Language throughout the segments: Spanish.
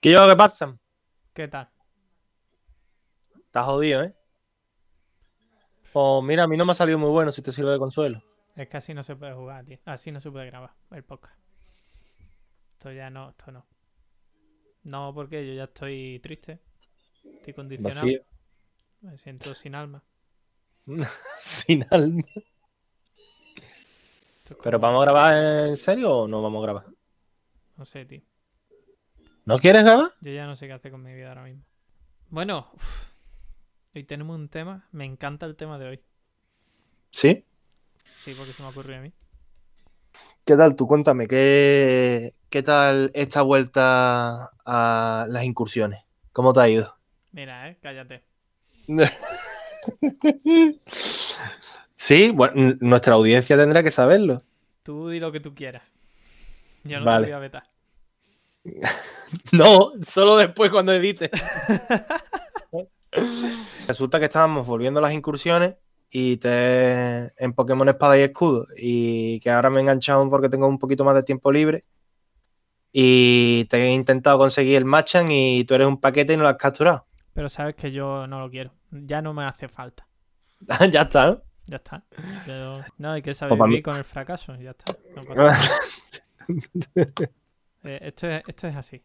¿Qué yo qué pasa? ¿Qué tal? Estás jodido, ¿eh? Pues mira, a mí no me ha salido muy bueno si te sirve de consuelo. Es que así no se puede jugar, tío. Así no se puede grabar el podcast. Esto ya no, esto no. No, porque yo ya estoy triste. Estoy condicionado. Vacío. Me siento sin alma. Sin alma. ¿Pero vamos a grabar en serio o no vamos a grabar? No sé, tío. ¿No quieres grabar? Yo ya no sé qué hacer con mi vida ahora mismo. Bueno, uf, hoy tenemos un tema. Me encanta el tema de hoy. Sí. Sí, porque se me ocurrió a mí. ¿Qué tal? Tú cuéntame, ¿qué, qué tal esta vuelta a las incursiones? ¿Cómo te ha ido? Mira, eh, cállate. Sí, bueno, nuestra audiencia tendrá que saberlo. Tú di lo que tú quieras. Yo no Vale. te voy a vetar. No, solo después cuando edite. Resulta que estábamos volviendo a las incursiones y te en Pokémon Espada y Escudo y que ahora me he enganchado porque tengo un poquito más de tiempo libre y te he intentado conseguir el Machan y tú eres un paquete y no lo has capturado. Pero sabes que yo no lo quiero. Ya no me hace falta. ya está, ¿no? Ya está. Yo- No, hay que saber Pues vivir con el fracaso. Ya está. No pasa nada. Eh, esto, es, esto es así.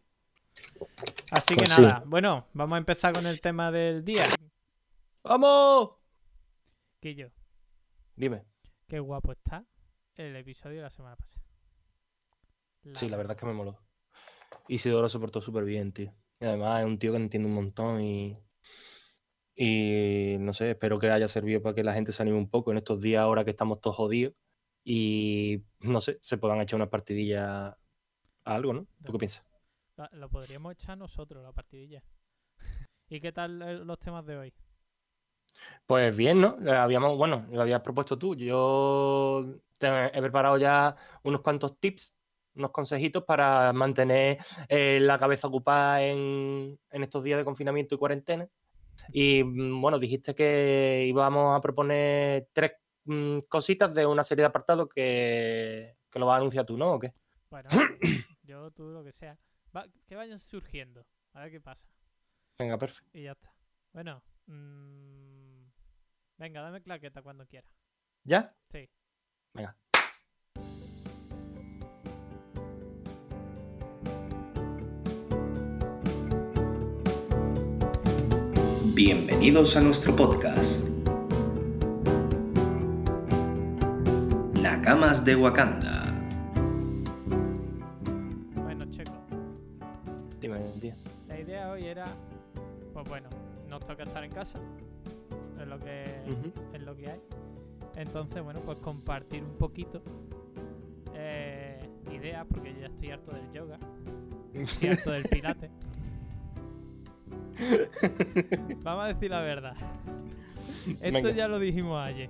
Así que Pues sí. nada. Bueno, vamos a empezar con el tema del día. ¡Vamos! Quillo, Dime. qué guapo está el episodio de la semana pasada. Sí, la verdad es que me moló. Isidoro se portó súper bien, tío. Y además es un tío que entiende un montón y. Y no sé, espero que haya servido para que la gente se anime un poco en estos días ahora que estamos todos jodidos. Y no sé, se puedan echar unas partidillas a algo, ¿no? ¿Tú qué piensas? La- Lo podríamos echar nosotros, la partidilla. ¿Y qué tal eh, los temas de hoy? Pues bien, ¿no? Eh, Habíamos, bueno, lo habías propuesto tú. Yo te- he preparado ya unos cuantos tips, unos consejitos para mantener eh, la cabeza ocupada en, en estos días de confinamiento y cuarentena. Y mm, bueno, dijiste que íbamos a proponer tres mm, cositas de una serie de apartados que, que lo vas a anunciar tú, ¿no? ¿O qué? Bueno, yo, tú, lo que sea. Va- que vayan surgiendo. A ver qué pasa. Venga, perfecto. Y ya está. Bueno. mm, Venga, dame claqueta cuando quieras. ¿Ya? Sí. Venga. Bienvenidos a nuestro podcast. Nakamas de Wakanda. Pues bueno, nos toca estar en casa. Es lo que, es lo que hay. Entonces, bueno, pues compartir un poquito. eh, ideas, porque yo ya estoy harto del yoga. Estoy harto del pilate. Vamos a decir la verdad. Esto Venga. ya lo dijimos ayer.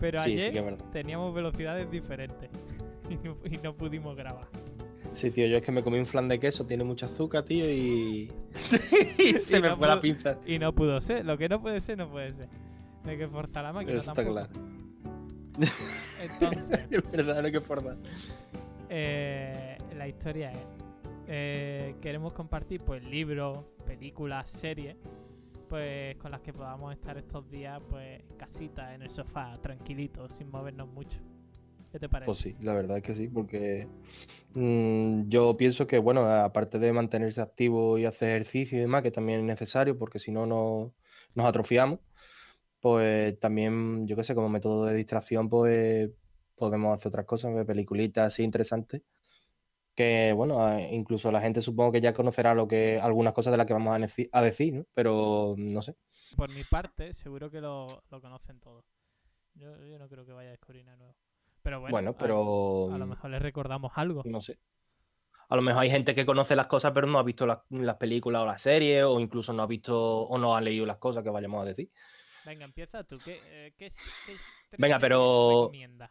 Pero Sí, ayer sí teníamos velocidades diferentes. Y no, y no pudimos grabar. Sí, tío, yo es que me comí un flan de queso, tiene mucho azúcar, tío, y. y se Y me no fue la pinza. Y no pudo ser. Lo que no puede ser, no puede ser. No hay que forzar la máquina. Eso está tampoco. claro. Entonces, Es verdad, no hay que forzar. eh, la historia es. eh, queremos compartir pues libros, películas, series. Pues con las que podamos estar estos días, pues en casita, en el sofá, tranquilitos, sin movernos mucho. ¿Qué te parece? Pues sí, la verdad es que sí, porque mm, yo pienso que, bueno, aparte de mantenerse activo y hacer ejercicio y demás, que también es necesario, porque si no no- nos atrofiamos, pues también, yo qué sé, como método de distracción, pues podemos hacer otras cosas, ver peliculitas así interesantes, que, bueno, incluso la gente supongo que ya conocerá lo que, algunas cosas de las que vamos a decir, ¿no? Pero no sé. Por mi parte, seguro que lo, lo conocen todos. Yo, yo no creo que vaya a descubrir nada nuevo. Pero bueno, pero... a, lo mejor les recordamos algo. No sé. A lo mejor hay gente que conoce las cosas, pero no ha visto las, las películas o las series, o incluso no ha visto o no ha leído las cosas que vayamos a decir. Venga, empieza tú. ¿Qué, eh, qué, Venga, pero- recomiendas?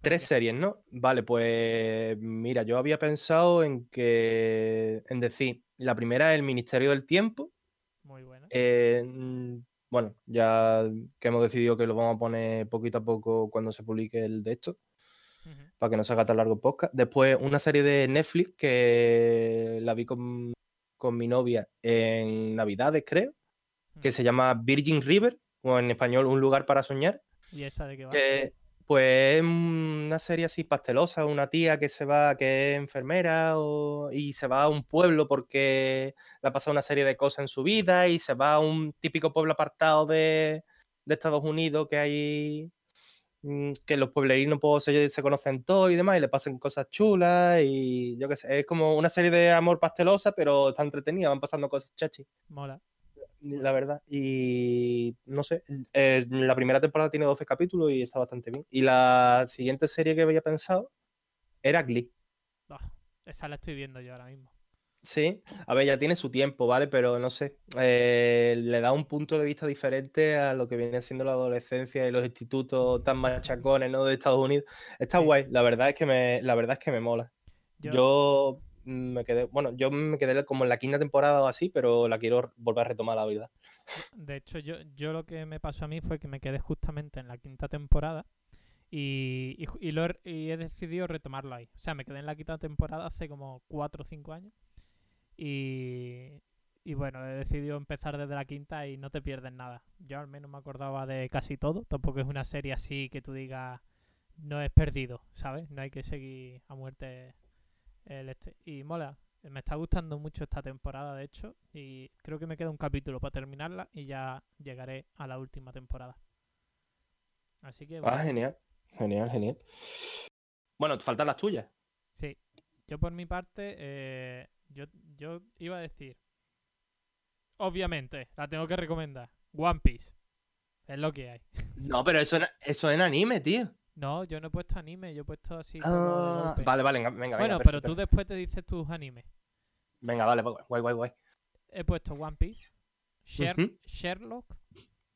Tres series, ¿no? Vale, pues mira, yo había pensado en que, en decir, la primera es El Ministerio del Tiempo. Muy buena. eh, mm, bueno, ya que hemos decidido que lo vamos a poner poquito a poco cuando se publique el de esto, Para que no se haga tan largo el podcast. Después una serie de Netflix que la vi con, con mi novia en Navidades, creo, que se llama Virgin River, o en español Un lugar para soñar. ¿Y esa de qué va? Que, pues es una serie así pastelosa, una tía que se va, que es enfermera o- y se va a un pueblo porque le ha pasado una serie de cosas en su vida y se va a un típico pueblo apartado de, de Estados Unidos que hay, que los pueblerinos pues, se, se conocen todos y demás y le pasan cosas chulas y yo qué sé, es como una serie de amor pastelosa pero está entretenida, van pasando cosas chachi Mola. la verdad. Y no sé, eh, la primera temporada tiene 12 capítulos y está bastante bien. Y la siguiente serie que había pensado era Glee. Esa la estoy viendo yo ahora mismo. Sí, a ver, ya tiene su tiempo, ¿vale? Pero no sé, eh, le da un punto de vista diferente a lo que viene siendo la adolescencia y los institutos tan machacones, ¿no? De Estados Unidos. Está Sí. guay, la verdad es que me, la verdad es que me mola. Yo, Yo me quedé, bueno, yo me quedé como en la quinta temporada o así, pero la quiero volver a retomar, la verdad. de hecho, yo, yo lo que me pasó a mí fue que me quedé justamente en la quinta temporada y, y, y lo y he decidido retomarlo ahí. O sea, me quedé en la quinta temporada hace como 4 o 5 años y, y bueno, he decidido empezar desde la quinta y no te pierdes nada. Yo al menos me acordaba de casi todo. Tampoco es una serie así que tú digas no es perdido, ¿sabes? No hay que seguir a muerte el este. Y mola, me está gustando mucho esta temporada, de hecho, y creo que me queda un capítulo para terminarla y ya llegaré a la última temporada. Así que, Ah, bueno, genial, genial, genial. Bueno, faltan las tuyas. sí. Yo por mi parte, eh, yo, yo iba a decir, obviamente, la tengo que recomendar, One Piece. Es lo que hay. No, pero eso, eso en anime, tío. No, yo no he puesto anime, yo he puesto así Ah, vale, vale, venga, venga. Bueno, pero tú después te dices tus animes. Venga, vale, guay, guay, guay. He puesto One Piece, Sher-. Sherlock,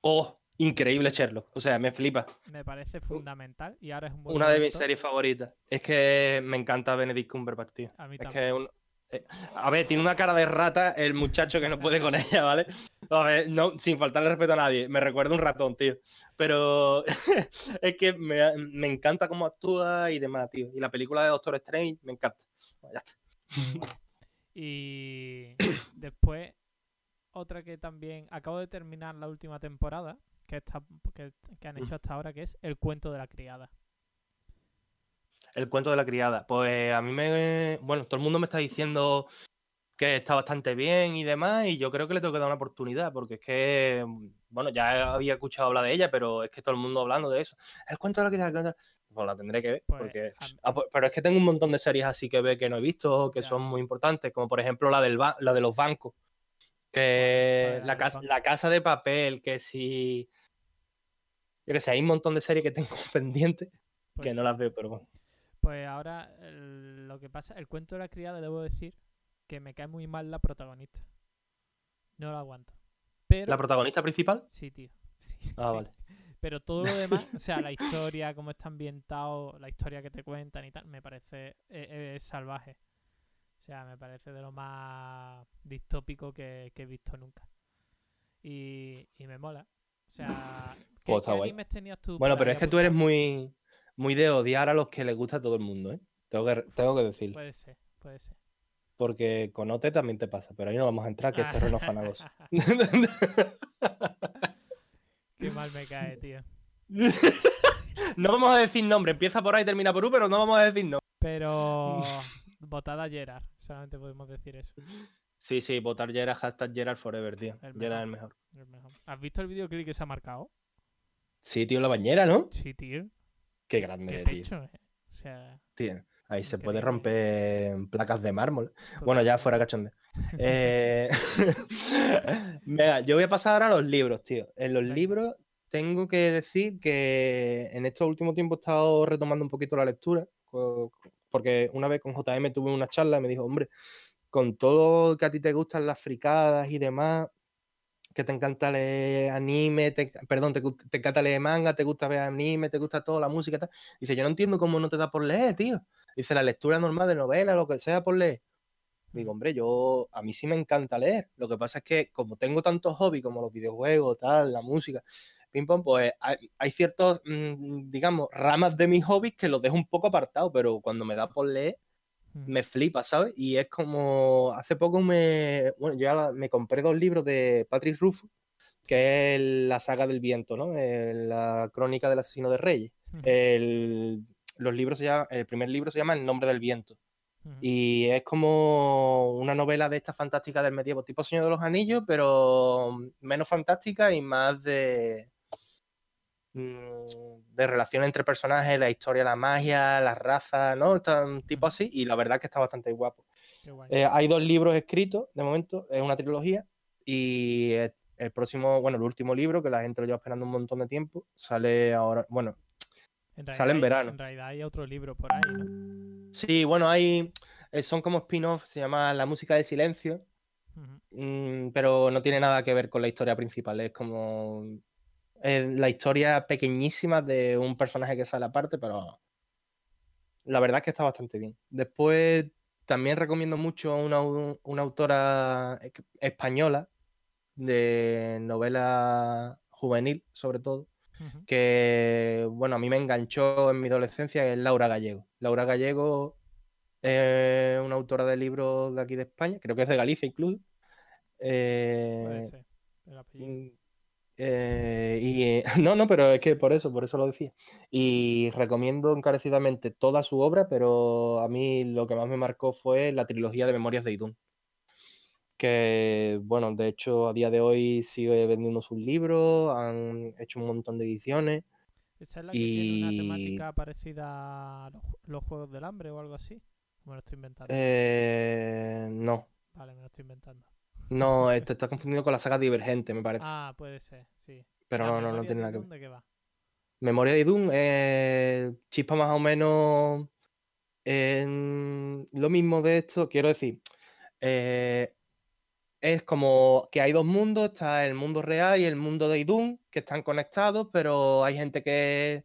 Oh, increíble Sherlock. O sea, me flipa. me parece fundamental y ahora es un buen Una de mis series favoritas. Es que me encanta Benedict Cumberbatch, tío. A mí Es también. que un... eh, A ver, tiene una cara de rata el muchacho que no puede con ella, ¿vale? A ver, no, sin faltarle respeto a nadie. Me recuerda un ratón, tío. Pero es que me, me encanta cómo actúa y demás, tío. Y la película de Doctor Strange me encanta. Ya está. Y después, otra que también acabo de terminar la última temporada que, está, que, que han hecho hasta ahora, que es El cuento de la criada. El cuento de la criada. Pues a mí me. Bueno, todo el mundo me está diciendo que está bastante bien y demás, y yo creo que le tengo que dar una oportunidad, porque es que. Bueno, ya había escuchado hablar de ella, pero es que todo el mundo hablando de eso. El cuento de la criada. la- Pues la tendré que ver, Pues, porque. a- Ah, pues, pero es que tengo un montón de series así que ve que no he visto, que Ya. son muy importantes, como por ejemplo la, del ba- la de los bancos. Que ¿Cuál era la casa, la casa de papel, que si. Yo que sé, hay un montón de series que tengo pendientes Pues, que no las veo, pero bueno. Pues ahora el- lo que pasa, el cuento de la criada, debo decir que me cae muy mal la protagonista. No la aguanto. Pero, ¿La protagonista principal? sí, tío. sí, Ah, sí. vale. Pero todo lo demás, o sea, la historia, cómo está ambientado, la historia que te cuentan y tal, me parece eh, eh, salvaje. O sea, me parece de lo más distópico que, que he visto nunca. Y, y me mola. O sea, ¿qué, Pues qué animes tenías tú? Bueno, pero es que tú eres muy, muy de odiar a los que les gusta a todo el mundo, ¿eh? Tengo que, tengo que decirlo. Puede ser, puede ser. Porque con OT también te pasa, pero ahí no vamos a entrar, que es terreno fanagoso. Qué mal me cae, tío. no vamos a decir nombre, empieza por A y termina por U, pero no vamos a decir nombre. Pero votada Gerard, solamente podemos decir eso. Sí, sí, votar Gerard, hashtag Gerard Forever, tío. El Gerard es el mejor. el mejor. ¿Has visto el videoclip que se ha marcado? Sí, tío, la bañera, ¿no? Sí, tío. Qué Qué grande, tío. pecho, eh. O sea, Tío, Ahí se puede romper placas de mármol. Bueno, ya fuera cachonde. Eh... Venga, yo voy a pasar ahora a los libros, tío. En los Venga. libros tengo que decir que en estos últimos tiempos he estado retomando un poquito la lectura, porque una vez con JM tuve una charla y me dijo, hombre, con todo que a ti te gustan las fricadas y demás, que te encanta leer anime, te, perdón, te, te encanta leer manga, te gusta ver anime, te gusta toda la música y tal. Dice, yo no entiendo cómo no te da por leer, tío. Dice, la lectura normal de novela, lo que sea por leer. Digo, hombre, yo, a mí sí me encanta leer. Lo que pasa es que como tengo tantos hobbies como los videojuegos, tal, la música, ping pong, pues hay, hay ciertos, mm, digamos, ramas de mis hobbies que los dejo un poco apartados, pero cuando me da por leer, me flipa, ¿sabes? Y es como, hace poco me, bueno, yo ya me compré dos libros de Patrick Rufo, que es la saga del viento, ¿no? La crónica del asesino de reyes. El, los libros se llama- el primer libro se llama El nombre del viento. Y es como una novela de esta fantástica del medievo, tipo Señor de los Anillos, pero menos fantástica y más de, de relación entre personajes, la historia, la magia, las razas, ¿no? Está un tipo así, y la verdad es que está bastante guapo. Eh, hay dos libros escritos, de momento, es una trilogía, y el, próximo, bueno, el último libro, que la gente lo lleva esperando un montón de tiempo, sale ahora, bueno, En sale en verano. En realidad hay otro libro por ahí, ¿no? sí, bueno, hay, eh, son como spin-off, se llama La música del silencio. Mm, pero no tiene nada que ver con la historia principal. Es como eh, la historia pequeñísima de un personaje que sale aparte, pero la verdad es que está bastante bien. Después también recomiendo mucho a una, una autora e- española de novela juvenil, sobre todo, que bueno, a mí me enganchó en mi adolescencia, es Laura Gallego. Laura Gallego es una autora de libros de aquí de España, creo que es de Galicia incluso. Puede Eh, eh, y eh, no, no, pero es que por eso, por eso lo decía. Y recomiendo encarecidamente toda su obra, pero a mí lo que más me marcó fue la trilogía de Memorias de Idún. Que, bueno, de hecho, a día de hoy sigue vendiendo sus libros, han hecho un montón de ediciones. Esa es la que tiene una y- temática parecida a los Juegos del Hambre o algo así. Me lo estoy inventando. Eh, no, Vale, me lo estoy inventando. No, te estás confundiendo con la saga Divergente, me parece. Ah, puede ser, sí. pero ¿La no, no, no tiene nada que ver. De qué va? Memoria de Doom, eh, chispa más o menos en lo mismo de esto. Quiero decir, eh, es como que hay dos mundos, está el mundo real y el mundo de Idun, que están conectados, pero hay gente que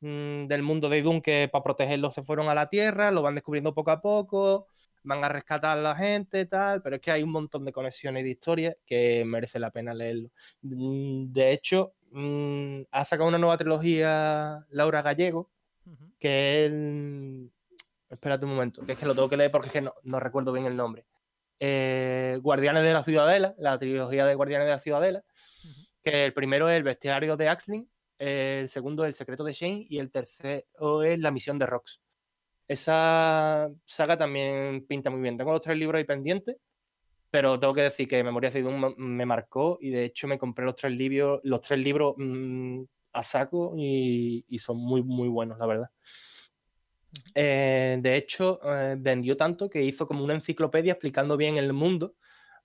mm, del mundo de Idun que para protegerlos se fueron a la Tierra, lo van descubriendo poco a poco, van a rescatar a la gente, tal, pero es que hay un montón de conexiones y de historias que merece la pena leerlo. Mm, De hecho, mm, ha sacado una nueva trilogía Laura Gallego, que es... el- Espérate un momento, que es que lo tengo que leer porque es que no, no recuerdo bien el nombre. Eh, Guardianes de la Ciudadela, la trilogía de Guardianes de la Ciudadela, que el primero es el bestiario de Axling, el segundo es el secreto de Shane y el tercero es la misión de Rox. Esa saga también pinta muy bien. Tengo los tres libros ahí pendientes, pero tengo que decir que Memoria de me- marcó y de hecho me compré los tres libros, los tres libros mm, a saco y, y son muy, muy buenos, la verdad. Eh, de hecho, eh, vendió tanto que hizo como una enciclopedia explicando bien el mundo,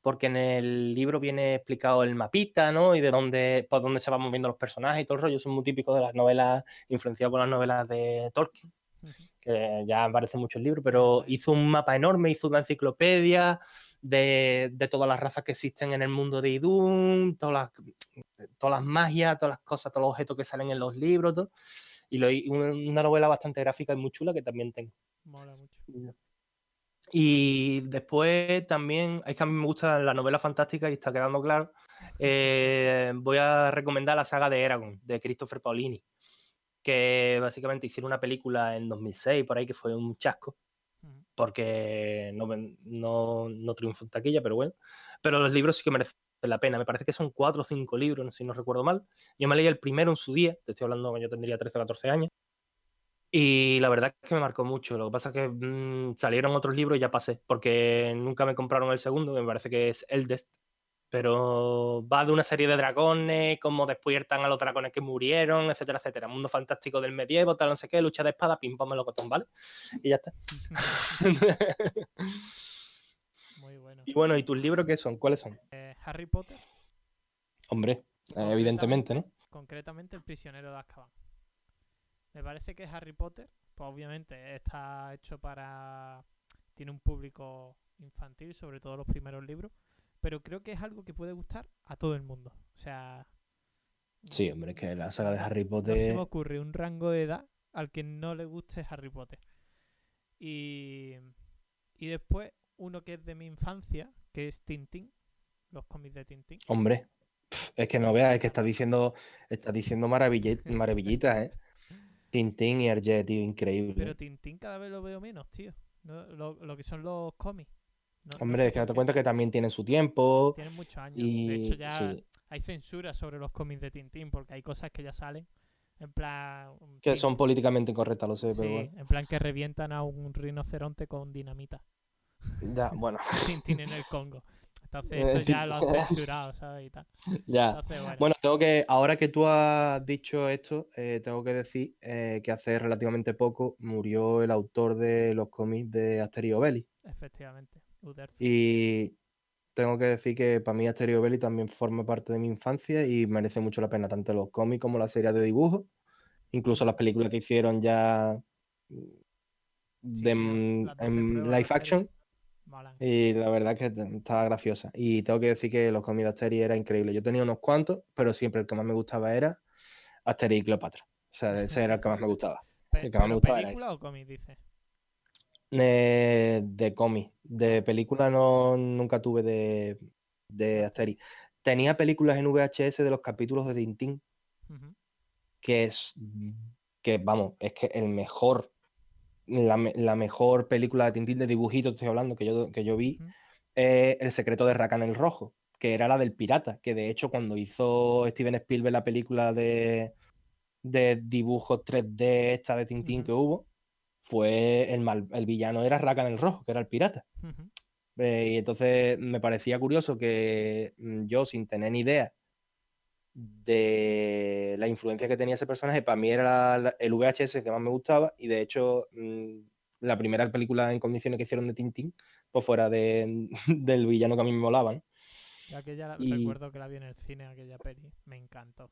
porque en el libro viene explicado el mapita, ¿no? Y de dónde, por dónde se van moviendo los personajes y todo el rollo. Son muy típicos de las novelas, influenciados por las novelas de Tolkien. Que ya aparecen muchos libros, pero hizo un mapa enorme, hizo una enciclopedia de, de todas las razas que existen en el mundo de Idun, todas las, todas las magias, todas las cosas, todos los objetos que salen en los libros, todo. Y lo, una novela bastante gráfica y muy chula que también tengo. Mola mucho. Y después también, es que a mí me gusta la novela fantástica y está quedando claro. eh, voy a recomendar la saga de Eragon, de Christopher Paolini, que básicamente hicieron una película en 2006, por ahí, que fue un chasco, porque no, no, no triunfó en taquilla, pero bueno. Pero los libros sí que merecen la pena. Me parece que son cuatro o cinco libros, si no recuerdo mal. Yo me leí el primero en su día, te estoy hablando que yo tendría 13 o 14 años. Y la verdad es que me marcó mucho. Lo que pasa es que mm, salieron otros libros y ya pasé, porque nunca me compraron el segundo, que me parece que es Eldest. Pero va de una serie de dragones, cómo despiertan a los dragones que murieron, etcétera, etcétera. Mundo fantástico del medievo, tal, no sé qué, lucha de espada, pim, pam, melocotón, ¿vale? Y ya está. Muy bueno. y bueno, ¿y tus libros qué son? ¿Cuáles son? Eh, Harry Potter, Hombre, eh, evidentemente, ¿no? concretamente El prisionero de Azkaban. Me parece que Harry Potter, pues obviamente está hecho para... Tiene un público infantil, sobre todo los primeros libros, pero creo que es algo que puede gustar a todo el mundo. O sea... Sí, hombre, es que la saga de Harry No se Potter. me ocurre un rango de edad al que no le guste Harry Potter. Y, y después uno que es de mi infancia, que es Tintín, los cómics de Tintín. Hombre, es que no veas, es que estás diciendo, estás diciendo maravillitas, ¿eh? Tintín y Hergé, tío, increíble. Pero Tintín cada vez lo veo menos, tío. Lo, lo que son los cómics. No- no Hombre, sé es que date cuenta que también tienen su tiempo. Tienen muchos años. Y de hecho, ya sí, hay censura sobre los cómics de Tintín porque hay cosas que ya salen. En plan. que son políticamente incorrectas, lo sé, pero bueno. en plan que revientan a un rinoceronte con dinamita. Ya, bueno, Tintín en el Congo. Entonces, eso ya lo han censurado, ¿sabes? Y tal. ya. Entonces, bueno. Bueno, tengo que, ahora que tú has dicho esto, eh, tengo que decir eh, que hace relativamente poco murió el autor de los cómics de Asterix y Obelix. Efectivamente. Y tengo que decir que para mí Asterix y Obelix también forma parte de mi infancia y merece mucho la pena, tanto los cómics como la serie de dibujos, incluso las películas que hicieron ya mm, Sí, de, tío, las 12 en live action. Y la verdad es que estaba graciosa. Y tengo que decir que los cómics de Asterix era increíble. Yo tenía unos cuantos, pero siempre el que más me gustaba era Asterix y Cleopatra. O sea, ese era el que más me gustaba. El que más me gustaba era ¿Película o cómic, dice? Eh, de cómic. De película no, nunca tuve de, de Asterix. Tenía películas en VHS de los capítulos de Tintín, que es, que vamos, es que el mejor, la, la mejor película de Tintín de dibujitos, estoy hablando, que yo, que yo vi, Ujú. eh, El secreto de Rakan el Rojo, que era la del pirata, que de hecho cuando hizo Steven Spielberg la película de, de dibujos 3D esta de Tintín que hubo, fue el, mal- el villano era Rakan el Rojo, que era el pirata. Eh, y entonces me parecía curioso que mm, yo, sin tener ni idea de la influencia que tenía ese personaje, para mí era la- la- el VHS que más me gustaba y de hecho mm, la primera película en condiciones que hicieron de Tintín, pues fuera de, del villano que a mí me molaba, ¿no? Yo aquella la- Y- recuerdo que la vi en el cine, aquella peli. Me encantó.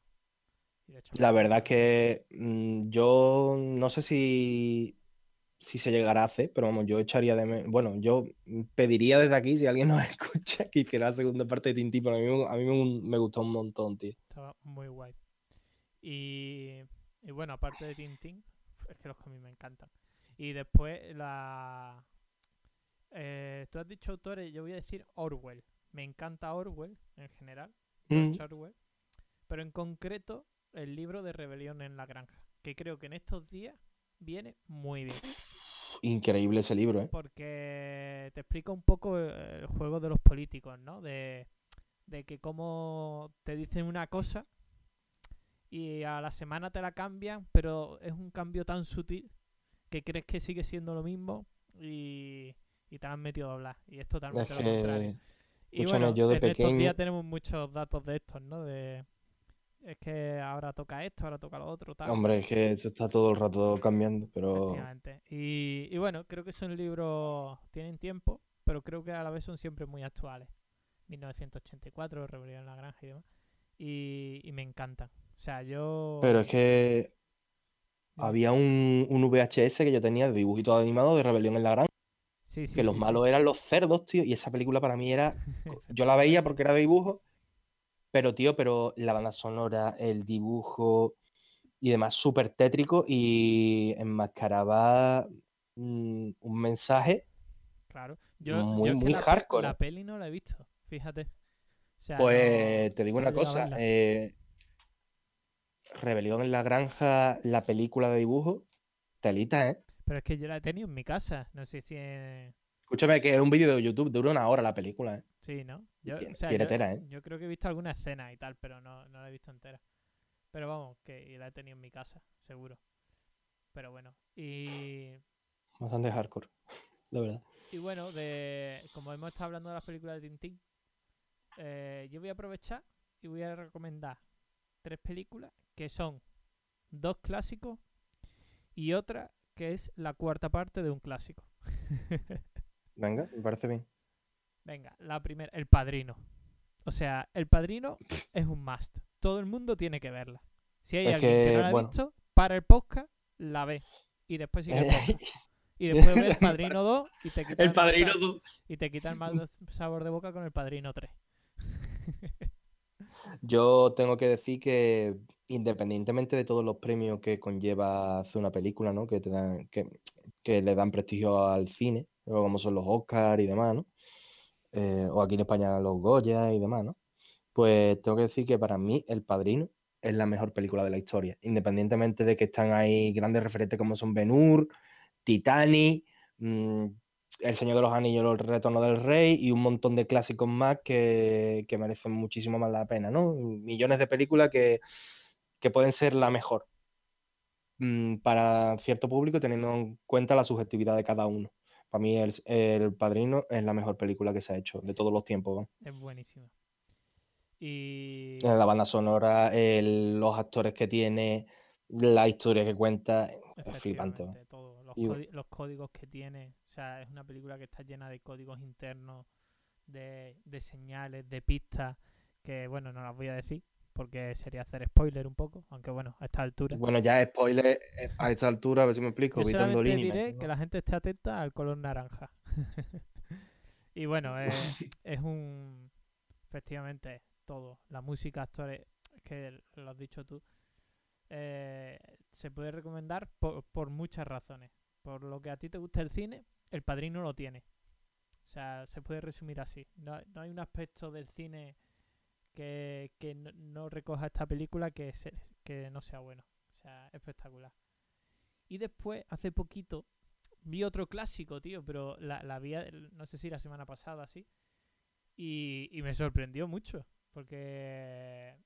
Y de hecho me La verdad es que mm, yo no sé si, si se llegará a hacer, pero vamos, yo echaría de menos. Bueno, yo pediría desde aquí, si alguien nos escucha, que hiciera la segunda parte de Tintín, pero a mí, a mí me, me gustó un montón, tío. Estaba muy guay. Y, y bueno, aparte de Tintín, es que los cómics me encantan. Y después la... eh, tú has dicho autores, yo voy a decir Orwell. Me encanta Orwell en general, Mm, Orwell. Pero en concreto, el libro de Rebelión en la Granja, que creo que en estos días viene muy bien. Increíble ese libro, ¿eh? porque te explica un poco eh, el juego de los políticos, ¿no? De, de que como te dicen una cosa y a la semana te la cambian, pero es un cambio tan sutil que crees que sigue siendo lo mismo y, y te han metido a hablar. Y es Es totalmente lo contrario. que Y bueno, yo de en estos pequeño- días tenemos muchos datos de estos, ¿no? De es que ahora toca esto, ahora toca lo otro, tal. Hombre, es que eso está todo el rato cambiando, pero Efectivamente. Y, y bueno, creo que son libros, tienen tiempo, pero creo que a la vez son siempre muy actuales. 1984, Rebelión en la Granja y demás. Y, y me encantan. O sea, yo... pero es que había un, un VHS que yo tenía de dibujitos animados de Rebelión en la Granja, Sí, sí, que los sí, malos eran los cerdos, tío, y esa película para mí era Yo la veía porque era de dibujo, pero tío, pero la banda sonora, el dibujo y demás, súper tétrico y enmascaraba mm, un mensaje. Claro. Yo, muy- yo muy la, hardcore. La peli no la he visto, fíjate. O sea, Pues no- te digo una cosa, eh, Rebelión en la Granja, la película de dibujo, telita, ¿eh? Pero es que yo la he tenido en mi casa. No sé si... es- Escúchame, que es un vídeo de YouTube, dura una hora la película, ¿eh? Sí, ¿no? Yo, Tiene- o sea, tiene yo- tela, ¿eh? yo creo que he visto alguna escena y tal, pero no, no la he visto entera. Pero vamos, que la he tenido en mi casa, seguro. Pero bueno, y, Bastante hardcore, la verdad. y bueno, de como hemos estado hablando de las películas de Tintín, eh, yo voy a aprovechar y voy a recomendar tres películas que son dos clásicos y otra que es la cuarta parte de un clásico. Venga, me parece bien. Venga, la primera, El Padrino. O sea, El Padrino es un must. Todo el mundo tiene que verla. Si hay Es alguien que, que, no la ha visto, para el podcast, la ve. Y después sigue el podcast. Y después ve El Padrino 2 y te quita El mal Padrino sa- 2. Y te quita el mal sabor de boca con El Padrino 3. Yo tengo que decir que independientemente de todos los premios que conlleva hacer una película, ¿no? Que te dan, que, que le dan prestigio al cine, como son los Oscars y demás, ¿no? Eh, o aquí en España los Goya y demás, ¿no? Pues tengo que decir que para mí El Padrino es la mejor película de la historia, independientemente de que están ahí grandes referentes como son Ben Hur, Titanic, mm, El Señor de los Anillos, El Retorno del Rey y un montón de clásicos más que, merecen muchísimo más la pena, ¿no? Millones de películas que, que pueden ser la mejor mm, para cierto público teniendo en cuenta la subjetividad de cada uno. Para mí el, el Padrino es la mejor película que se ha hecho de todos los tiempos. ¿no? Es buenísima. Y. La banda sonora, el- los actores que tiene, la historia que cuenta, es flipante. ¿no? Todo, Los, Y- los códigos que tiene. O sea, es una película que está llena de códigos internos, de, de señales, de pistas, que bueno, no las voy a decir porque sería hacer spoiler un poco, aunque bueno, a esta altura. Bueno, ya spoiler eh, a esta altura, a ver si me explico. Yo me- diré que la gente esté atenta al color naranja. y bueno, eh, es un. Efectivamente, todo. La música, actores, es que lo has dicho tú. eh, se puede recomendar por, por muchas razones. Por lo que a ti te gusta el cine, el padrino lo tiene. O sea, se puede resumir así. No, no hay un aspecto del cine que, que no, no recoja esta película que, se- que no sea bueno. O sea, espectacular. Y después, hace poquito, vi otro clásico, tío, pero la, la vi, el- no sé si la semana pasada, sí. Y, y me sorprendió mucho, porque,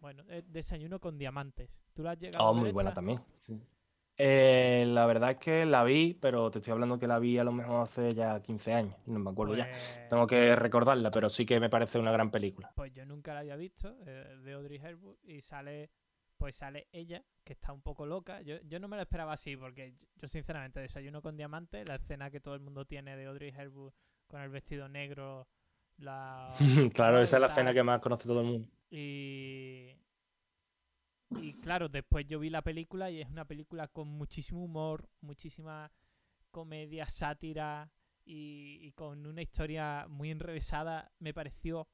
bueno, es Desayuno con Diamantes. ¿Tú la has llegado Oh, a ver muy buena esta? también. sí. Eh, la verdad es que la vi, pero te estoy hablando que la vi a lo mejor hace ya 15 años. No me acuerdo ya. Pues, Tengo que recordarla, pero sí que me parece una gran película. pues yo nunca la había visto, eh, de Audrey Hepburn, y sale, pues sale ella, que está un poco loca. Yo, yo no me lo esperaba así, porque yo, sinceramente, Desayuno con Diamantes, la escena que todo el mundo tiene de Audrey Hepburn con el vestido negro, la... claro, esa es la escena que más conoce todo el mundo. Y, y claro, después yo vi la película y es una película con muchísimo humor, muchísima comedia, sátira y, y con una historia muy enrevesada. Me pareció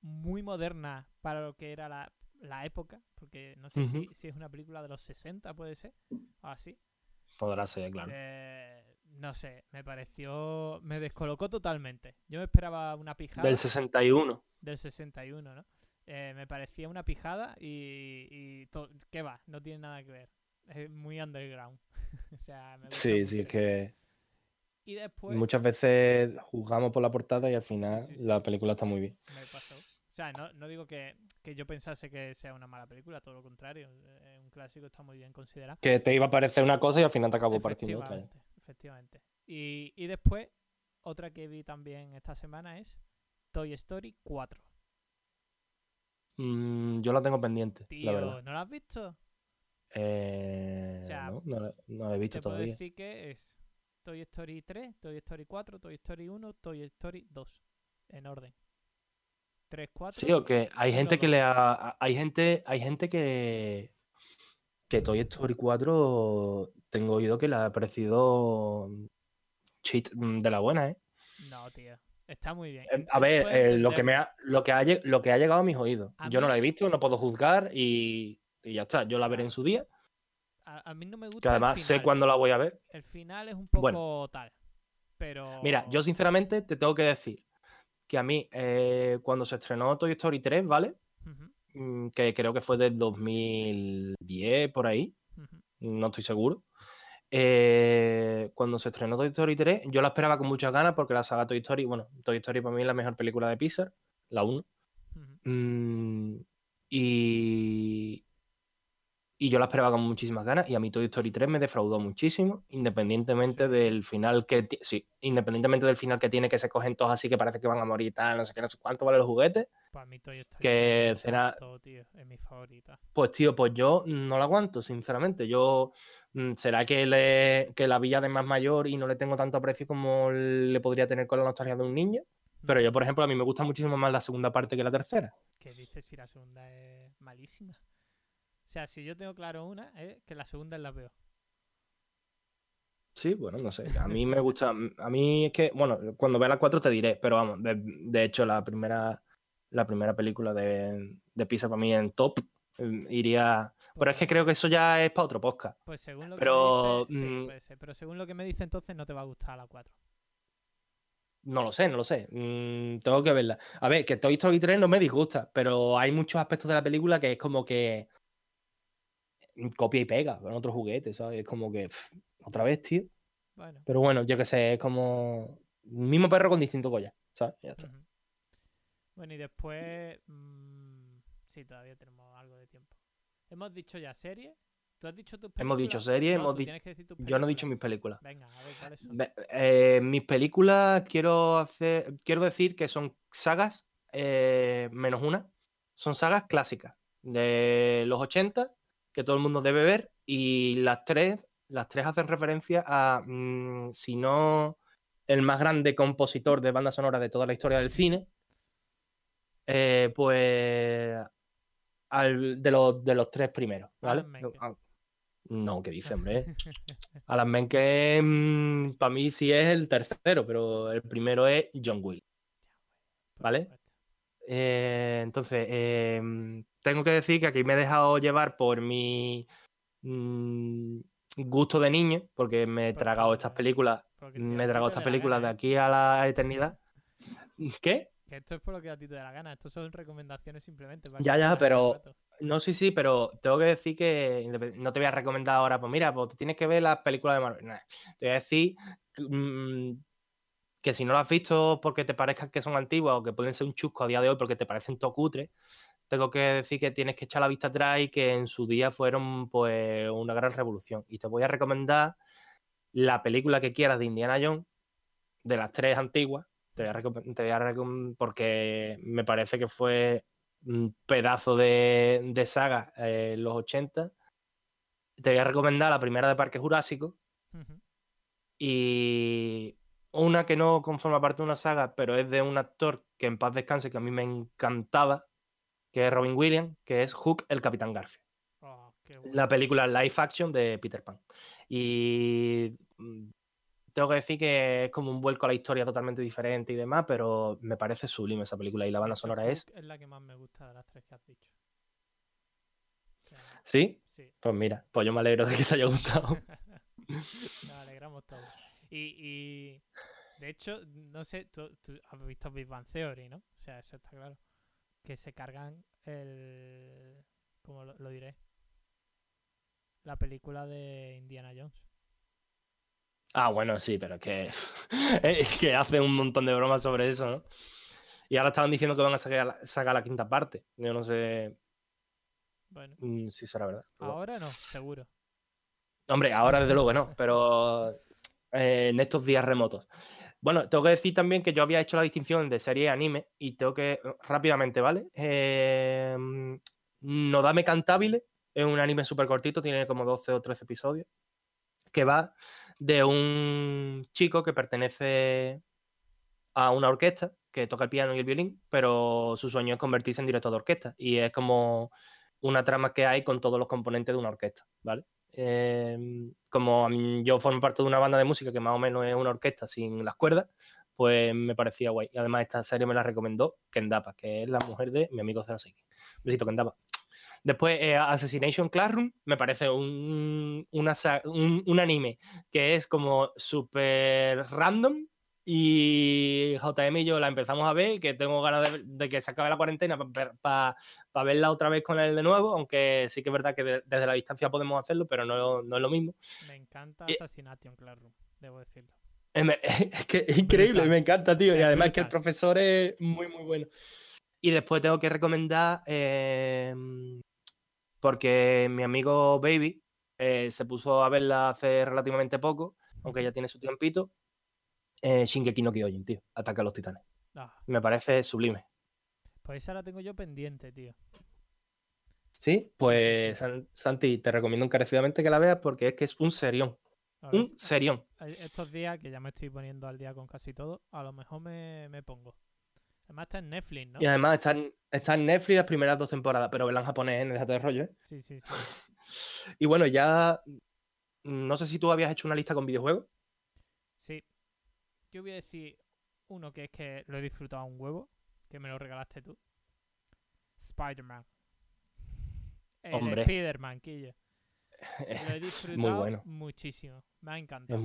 muy moderna para lo que era la, la época, porque no sé si es una película de los 60, puede ser, o así. Podrá ser, claro. Eh, no sé, me pareció... Me descolocó totalmente. Yo me esperaba una pijada Del 61. del 61, ¿no? Eh, me parecía una pijada y, ¿qué va? No tiene nada que ver. Es muy underground. o sea, me Sí, sí, es que Y después muchas veces juzgamos por la portada y al final sí, sí. la película está muy bien. me pasó. O sea, no, no digo que, que yo pensase que sea una mala película, todo lo contrario. Es un clásico, está muy bien considerado. Que te iba a parecer una cosa y al final te acabó pareciendo otra. Efectivamente, efectivamente. Y, y después, otra que vi también esta semana es Toy Story 4. Mm, yo la tengo pendiente, Tío, la verdad. ¿no la has visto? Eh, O sea, no, no la, no la he visto Te puedo todavía. decir que es Toy Story 3, Toy Story 4, Toy Story 1, Toy Story 2. En orden. 3, 4. Sí, o que hay gente que le ha. Hay gente, hay gente que. Que Toy Story 4 tengo oído que le ha parecido cheat mm, de la buena, ¿eh? No, tío. Está muy bien. Eh, Ent- A ver, eh, lo que me ha, lo que ha, lo que ha llegado a mis oídos. A Yo no la he visto, no puedo juzgar y, y ya está. Yo la veré en su día, A, a mí no me gusta que además sé cuándo la voy a ver. El final es un poco Bueno. tal. Pero. Mira, yo sinceramente te tengo que decir que a mí, eh, cuando se estrenó Toy Story 3, ¿vale? Mm, Que creo que fue del 2010, por ahí, no estoy seguro. Eh, cuando se estrenó Toy Story 3, yo la esperaba con muchas ganas porque la saga Toy Story, bueno, Toy Story para mí es la mejor película de Pixar, la 1. Ujú. Mm, y, y yo la esperaba con muchísimas ganas y a mí Toy Story 3 me defraudó muchísimo, independientemente Sí. del final que sí, independientemente del final que tiene que se cogen todos así que parece que van a morir y tal, no sé qué, no sé cuánto vale los juguetes, Para mí Toy Story que. Es mi favorita. pues tío, pues yo no la aguanto, sinceramente. Yo mm, será que le, que la vi de más mayor y no le tengo tanto aprecio como le podría tener con la nostalgia de un niño. Pero yo, por ejemplo, a mí me gusta muchísimo más la segunda parte que la tercera. ¿Qué dices si la segunda es malísima? O sea, si yo tengo claro una, es que la segunda es la peor. Sí, bueno, no sé. A mí me gusta. A mí es que, bueno, cuando vea la 4 te diré, pero vamos, de, de hecho, la primera, la primera película de, de Pixar para mí en top eh, iría. Pero es que creo que eso ya es para otro podcast. Pues según lo Pero, que me dice, sí, mm, puede ser, pero según lo que me dice entonces no te va a gustar la 4. No lo sé, no lo sé. Mm, tengo que verla. A ver, que Toy Story 3 no me disgusta, pero hay muchos aspectos de la película que es como que copia y pega con otros juguetes, ¿sabes? Es como que pff, otra vez, tío. Bueno. Pero bueno, yo que sé, es como. Mismo perro con distinto collar, ¿sabes? Ya está. Bueno, y después. mm, sí, todavía tenemos algo de tiempo. Hemos dicho ya serie. ¿Tú has dicho tus películas? Hemos dicho serie, No, hemos Yo no he dicho mis películas. Venga, a ver cuáles son. Eh, mis películas quiero hacer. Quiero decir que son sagas, eh, menos una. Son sagas clásicas de los 80 que todo el mundo debe ver. Y las tres, las tres hacen referencia a. mm, si no el más grande compositor de banda sonora de toda la historia del cine. eh, pues. al- de, los, de los tres primeros, ¿vale? Ah, No, ¿qué dice, hombre? Alan Menken, para mí sí es el tercero, pero el primero es John Will. ¿vale? Eh, entonces, em, tengo que decir que aquí me he dejado llevar por mi mm, gusto de niño, porque me he tragado estas películas, me he tragado estas películas de ¿eh? aquí a la eternidad. ¿Qué? Que esto es por lo que a ti te da la gana. Estos son recomendaciones simplemente. para Ya, ya, pero-. No, sí, sí, pero tengo que decir que no te voy a recomendar ahora, pues mira, pues te tienes que ver las películas de Marvel. Nah, te voy a decir que, mm, que si no las has visto porque te parezcan que son antiguas o que pueden ser un chusco a día de hoy porque te parecen todo cutre, tengo que decir que tienes que echar la vista atrás y que en su día fueron pues una gran revolución. Y te voy a recomendar la película que quieras de Indiana Jones, de las tres antiguas, te voy a te voy a recom- porque me parece que fue un pedazo de, de saga eh, en los 80. Te voy a recomendar la primera de Parque Jurásico y una que no conforma parte de una saga, pero es de un actor que en paz descanse, que a mí me encantaba, que es Robin Williams, que es Hook, el Capitán Garfield. Oh, bueno. La película live action de Peter Pan. Y mm, tengo que decir que es como un vuelco a la historia totalmente diferente y demás, pero me parece sublime esa película y la banda sonora es... Es la que más me gusta de las tres que has dicho. Sí. Pues mira, pues yo me alegro de que te haya gustado. Nos alegramos todos. Y, y, de hecho, no sé, tú, tú has visto Big Bang Theory, ¿no? O sea, eso está claro. Que se cargan el... ¿Cómo lo, lo diré? La película de Indiana Jones. Ah, bueno, sí, pero es que, es que hace un montón de bromas sobre eso, ¿no? Y ahora estaban diciendo que van a sacar la, sacar la quinta parte. Yo no sé Bueno, mm, si será verdad. ahora no, seguro. Hombre, ahora desde luego no, pero eh, en estos días remotos. Bueno, tengo que decir también que yo había hecho la distinción de serie y anime y tengo que, rápidamente, ¿vale? Eh, Nodame Cantabile es un anime súper cortito, tiene como 12 o 13 episodios, que va de un chico que pertenece a una orquesta que toca el piano y el violín, pero su sueño es convertirse en director de orquesta y es como una trama que hay con todos los componentes de una orquesta, ¿vale? Eh, como yo formo parte de una banda de música que más o menos es una orquesta sin las cuerdas, pues me parecía guay. Y además esta serie me la recomendó Kendapa, que es la mujer de mi amigo Zeraseki. Besito, Kendapa. Después, eh, Assassination Classroom, me parece un, un, un anime que es como súper random. Y JM y yo la empezamos a ver, que tengo ganas de, de que se acabe la cuarentena para verla otra vez con él de nuevo, aunque sí que es verdad que de- desde la distancia podemos hacerlo, pero no, no es lo mismo. Me encanta Y- Assassination Classroom, debo decirlo. Es, que es increíble, Brutal. me encanta, tío. Y Es además que el profesor es muy, muy bueno. Y después tengo que recomendar, eh, porque mi amigo Baby eh, se puso a verla hace relativamente poco, aunque ya tiene su tiempito, eh, Shingeki no Kyojin, tío. Ataca a los titanes. Ah, Me parece sublime. pues esa la tengo yo pendiente, tío. ¿Sí? Pues, San- Santi, te recomiendo encarecidamente que la veas porque es que es un serión. Ver, Un serión. estos días que ya me estoy poniendo al día con casi todo, a lo mejor me, me pongo. Además está en Netflix, ¿no? Y además está en, está en Netflix las primeras dos temporadas, pero verla en japonés, ¿eh? déjate de rollo, ¿eh? Sí, sí, sí. Y bueno, ya. mm, No sé si tú habías hecho una lista con videojuegos. Sí. Yo voy a decir uno que es que lo he disfrutado un huevo, que me lo regalaste tú. Spider-Man. El Hombre. Spider-Man, Quillo. Lo he disfrutado Muy bueno. muchísimo. Me ha Es, encantado.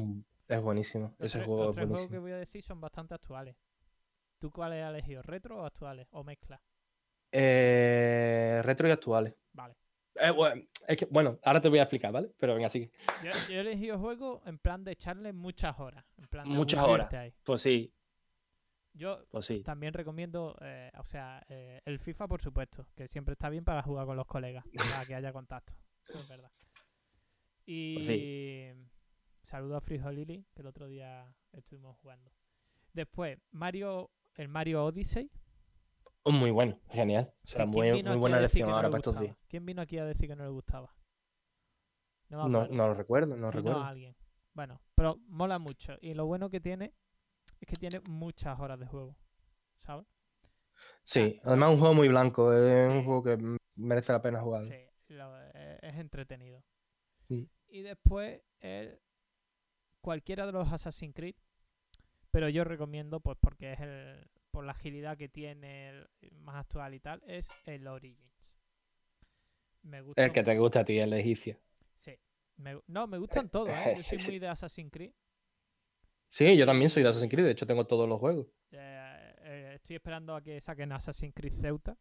es buenísimo. Los Ese tres- juego los es tres juegos que buenísimo. voy a decir son bastante actuales. ¿Tú cuáles has elegido? ¿Retro o actuales? ¿O mezcla? Eh, retro y actuales. Vale. Eh, bueno, es que, bueno, ahora te voy a explicar, ¿vale? Pero venga, sigue. Yo, yo he elegido juego en plan de echarle muchas horas. En plan de Muchas horas. ahí. Pues sí, Yo pues sí. también recomiendo, eh, o sea, eh, el FIFA, por supuesto, que siempre está bien para jugar con los colegas, para que haya contacto. Eso es verdad. Y Pues saludo a Frijolili, que el otro día estuvimos jugando. Después, Mario, el Mario Odyssey. Muy bueno, genial. O sea, ¿Quién muy, muy buena a decir lección que no ahora para estos días. ¿Quién vino aquí a decir que no le gustaba? No, No, lo recuerdo, no Vino recuerdo. alguien. Bueno, pero mola mucho. Y lo bueno que tiene es que tiene muchas horas de juego. ¿Sabes? Sí, además es un juego muy blanco, es Sí. un juego que merece la pena jugar. Sí, lo- eh, es entretenido. Mm. Y después, el- cualquiera de los Assassin's Creed. Pero yo recomiendo, pues porque es el. Por la agilidad que tiene, el más actual y tal, es el Origins. Me gusta. El que te gusta a ti, el egipcio. Sí. Me no, me gustan todos, ¿eh? Yo soy sí. muy de Assassin's Creed. Sí, yo también soy de Assassin's Creed, de hecho tengo todos los juegos. Eh, eh, estoy esperando a que saquen Assassin's Creed Ceuta.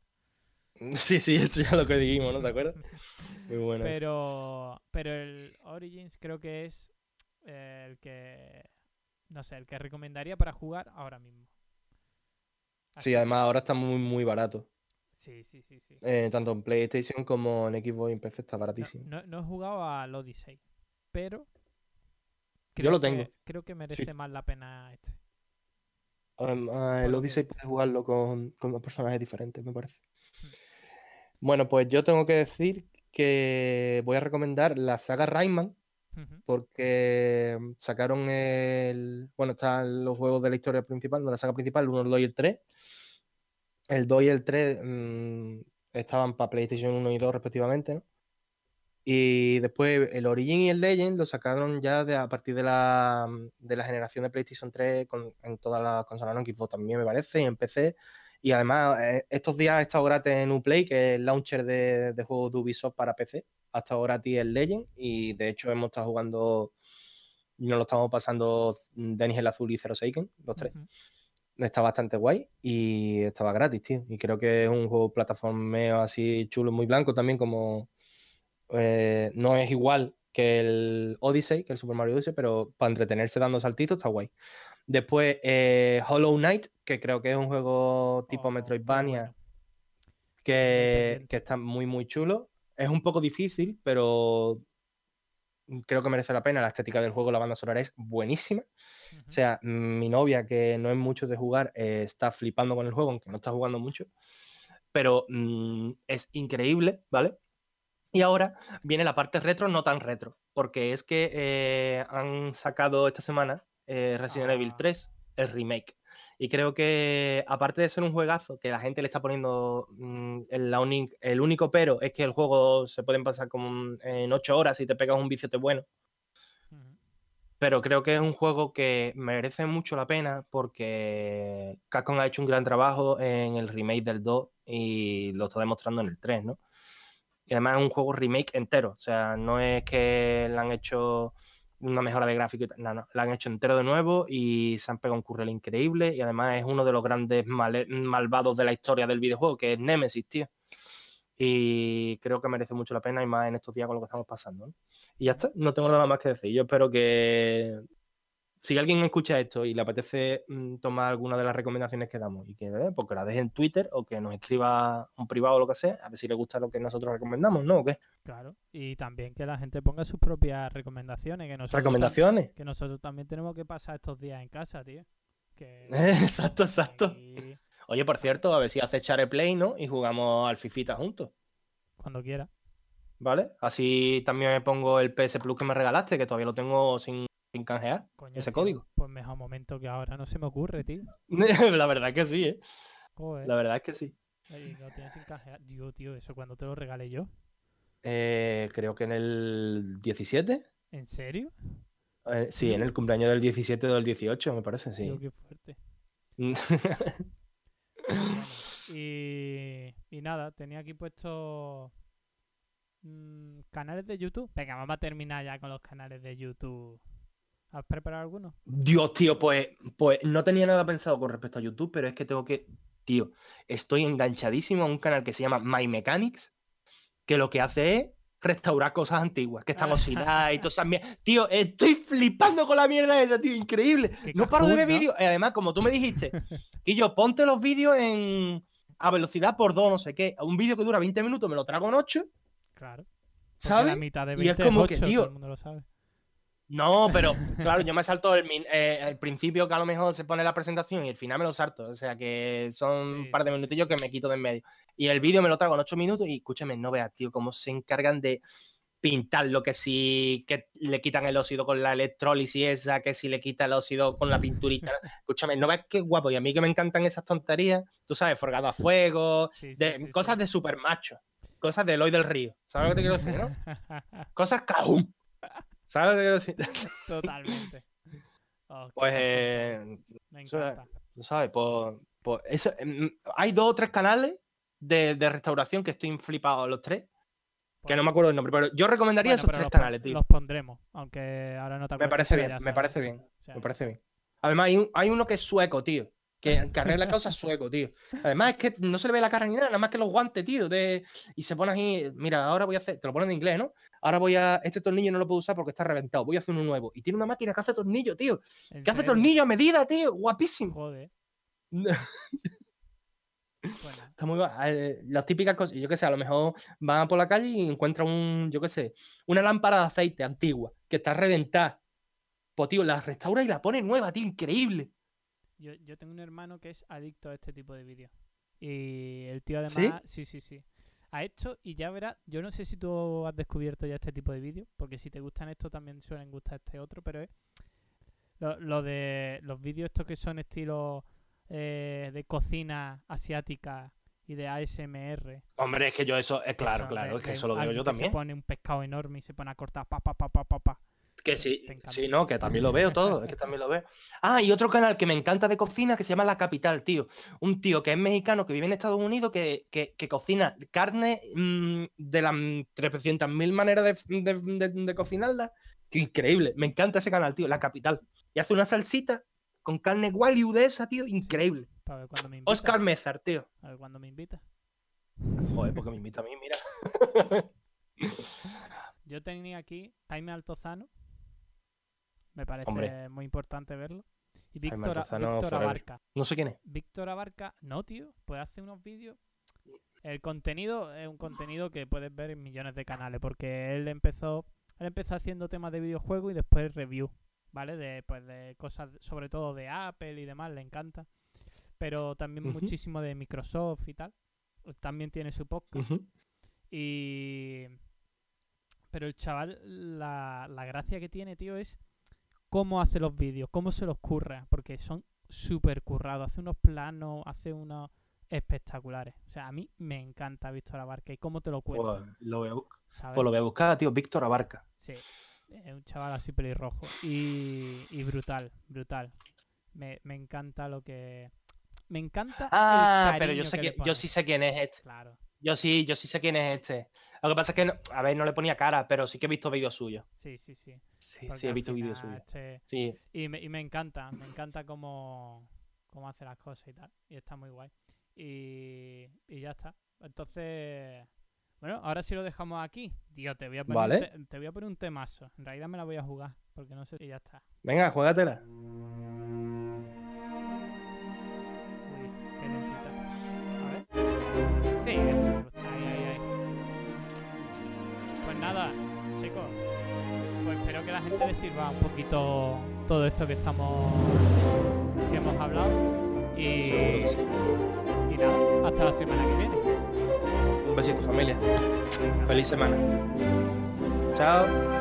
Sí, sí, eso ya lo que dijimos, ¿no? ¿Te acuerdas? Muy bueno. eso. Pero, pero el Origins creo que es eh, el que, no sé, el que recomendaría para jugar ahora mismo. Sí, además ahora está muy, muy barato. Sí, sí, sí, sí. Eh, tanto en PlayStation como en Xbox y en PC está baratísimo. no- no he jugado al Odyssey, pero Yo lo que- tengo. creo que merece más la pena este. Además, por el Odyssey puedes jugarlo con, con dos personajes diferentes, me parece. Mm. Bueno, pues yo tengo que decir que voy a recomendar la saga Rayman Porque sacaron el. Bueno, están los juegos de la historia principal, de la saga principal, el 1, el 2 y el 3. El 2 y el 3 mm, estaban para PlayStation 1 y 2 respectivamente, ¿no? Y después el Origin y el Legend lo sacaron ya de, a partir de la, de la generación de PlayStation 3 con- en todas las consolas. Xbox también me parece, y en PC. Y además, eh, estos días ha estado gratis en Uplay, que es el launcher de, de juegos de Ubisoft para PC. Ha estado gratis el Legend y de hecho hemos estado jugando, nos lo estamos pasando Denis el Azul y Zero Seiken, los tres. Está bastante guay y estaba gratis, tío. Y creo que es un juego plataformeo así chulo, muy blanco también, como eh, no es igual que el Odyssey, que el Super Mario Odyssey, pero para entretenerse dando saltitos está guay. Después eh, Hollow Knight, que creo que es un juego tipo Oh, Metroidvania, que, que está muy, muy chulo. Es un poco difícil, pero creo que merece la pena. La estética del juego, la banda sonora es buenísima. O sea, mi novia, que no es mucho de jugar, eh, está flipando con el juego, aunque no está jugando mucho. Pero mm, es increíble, ¿vale? Y ahora viene la parte retro, no tan retro, porque es que eh, han sacado esta semana eh, Resident Evil Ah. 3, el remake. Y creo que, aparte de ser un juegazo, que la gente le está poniendo mm, el, la uni- el único pero es que el juego se pueden pasar como en 8 horas si te pegas un viciote bueno pero creo que es un juego que merece mucho la pena porque Capcom ha hecho un gran trabajo en el remake del 2 y lo está demostrando en el 3, ¿no? Y además es un juego remake entero, o sea, no es que le han hecho una mejora de gráfico y tal, no, no, la han hecho entero de nuevo y se han pegado un currel increíble y además es uno de los grandes male- malvados de la historia del videojuego, que es Nemesis, tío. Y creo que merece mucho la pena y más en estos días con lo que estamos pasando. Y ya está, no tengo nada más que decir. Yo espero que si alguien escucha esto y le apetece mm, tomar alguna de las recomendaciones que damos y que, eh, pues que la deje en Twitter o que nos escriba un privado o lo que sea, a ver si le gusta lo que nosotros recomendamos, ¿no? ¿O qué? Claro. Y también que la gente ponga sus propias recomendaciones. Que nosotros ¿Recomendaciones? Que nosotros también tenemos que pasar estos días en casa, tío. Que exacto, exacto. Oye, por cierto, a ver si hace Chare Play, ¿no? Y jugamos al Fifita juntos, cuando quiera. ¿vale? Así también me pongo el PS Plus que me regalaste, que todavía lo tengo sin, sin canjear, Coño, ese tío, código. Pues mejor momento que ahora no se me ocurre, tío. la verdad que sí, ¿eh? Joder. La verdad es que sí. Tienes sin canjear. Digo, tío, eso cuando te lo regalé yo. Eh, creo que en el 17. ¿En serio? Eh, sí, en el cumpleaños del 17 o del 18, me parece, Tío, sí. qué fuerte. Bueno, y, y nada, tenía aquí puesto mm, canales de YouTube. Venga, vamos a terminar ya con los canales de YouTube. ¿Has preparado alguno? Dios, tío, pues, pues no tenía nada pensado con respecto a YouTube, pero es que tengo que. Tío, estoy enganchadísimo a un canal que se llama My Mechanics, que lo que hace es restaurar cosas antiguas que están oxidadas y todas esas. Tío, estoy flipando con la mierda esa, tío, increíble. Qué No paro de ver ¿no? vídeos. y Además, como tú me dijiste, y yo, ponte los vídeos en a velocidad por dos, no sé qué. Un vídeo que dura 20 minutos me lo trago en 8, Claro. ¿sabes? La mitad de Y es 20 como que, tío, Todo el mundo lo sabe. No, pero claro, yo me salto el, min- eh, el principio que a lo mejor se pone la presentación y el final me lo salto. O sea que son Sí, un par de minutillos que me quito de en medio. Y el vídeo me lo trago en 8 minutos y escúchame, no veas, tío, cómo se encargan de pintar lo que si que le quitan el óxido con la electrólisis esa, que si le quita el óxido con la pinturita. escúchame, no veas qué guapo. Y a mí que me encantan esas tonterías, tú sabes, forgado a fuego, Sí, sí, de, sí, cosas de super macho, cosas de Eloy del Río. ¿Sabes lo que te quiero decir, no? Cosas cajún. ¿Sabes lo que quiero decir? Totalmente. Oh, Pues, eh, Me encanta. tú sabes, pues, pues eso, em, hay dos o tres canales de, de restauración que estoy flipado los tres, que no me acuerdo el nombre, pero yo recomendaría Bueno, esos tres canales, tío. Los pondremos, aunque ahora no te Me parece bien, me parece bien, O sea, me parece bien. Además, hay, un- hay uno que es sueco, tío. Que, que arregla cosas sueco, tío. Además, es que no se le ve la cara ni nada, nada más que los guantes, tío. De... Y se pone ahí, mira, ahora voy a hacer, te lo ponen en inglés, ¿no? Ahora voy a, este tornillo no lo puedo usar porque está reventado, voy a hacer uno nuevo. Y tiene una máquina que hace tornillo, tío. ¿en Que hace tornillo a medida, tío. Guapísimo. Joder. Bueno, Está muy eh, Las típicas cosas, yo qué sé, a lo mejor van por la calle y encuentran un, yo qué sé, una lámpara de aceite antigua que está reventada. Pues tío, la restaura y la pone nueva, tío, increíble. Yo, yo tengo un hermano que es adicto a este tipo de vídeos. Y el tío ¿Sí? además, sí, sí, sí. Ha hecho, y ya verás, yo no sé si tú has descubierto ya este tipo de vídeos, porque si te gustan estos también suelen gustar este otro, pero es lo, lo de los vídeos estos que son estilo eh, de cocina asiática y de ASMR. Hombre, es que yo eso, es que claro, claro, de- es que eso lo veo yo también. Se pone un pescado enorme y se pone a cortar pa pa pa pa pa pa. Que sí, sí, no, que también lo veo todo, es que también lo veo. Ah, y otro canal que me encanta de cocina que se llama La Capital, tío. Un tío que es mexicano, que vive en Estados Unidos, que, que- que cocina carne mm, de las 300.000 maneras de, de- de- de cocinarla. Qué increíble, me encanta ese canal, tío, La Capital. Y hace una salsita con carne wagyu de esa, tío, increíble. Para ver cuando me invita. Oscar Mézar, tío. A ver cuando me invita. Joder, porque me invita a mí, mira. Yo tenía aquí Jaime Altozano. Me parece Hombre. muy importante verlo. Y Víctor, Víctor. Abarca. No sé quién es. Víctor Abarca, no, tío, puede hacer unos vídeos. El contenido es un contenido que puedes ver en millones de canales, porque él empezó, él empezó haciendo temas de videojuegos y después review, ¿vale? De, pues, de cosas, sobre todo de Apple y demás, le encanta. Pero también muchísimo de Microsoft y tal. También tiene su podcast. Y. Pero el chaval, la, la gracia que tiene, tío, es cómo hace los vídeos, cómo se los curra, porque son súper currados. Hace unos planos, hace unos espectaculares. O sea, a mí me encanta Víctor Abarca y cómo te lo cuenta. Pues lo voy a. Pues lo voy a buscar, tío. Víctor Abarca. Sí, es un chaval así pelirrojo. Y, y brutal, brutal. Me, me encanta lo que. Me encanta. el Ah, pero yo sé que yo sí sé quién es este. Claro, Yo sí, yo sí sé quién es este. Lo que pasa es que, no- a ver, no le ponía cara, pero sí que he visto vídeos suyos. sí, sí, sí. Sí, Porque sí, he visto vídeos suyos. este- Sí. Y me, y me encanta, me encanta cómo, cómo hace las cosas y tal. Y está muy guay. Y, y ya está. Entonces, bueno, ahora sí lo dejamos aquí. Tío, te voy a poner, un, Vale. te, te voy a poner un temazo. En realidad me la voy a jugar, porque no sé. Y ya está. Venga, juégatela. Que a la gente le sirva un poquito todo esto que estamos. que hemos hablado. Y, Seguro que sí. y nada, hasta la semana que viene. Un besito, familia. Feliz semana. Chao.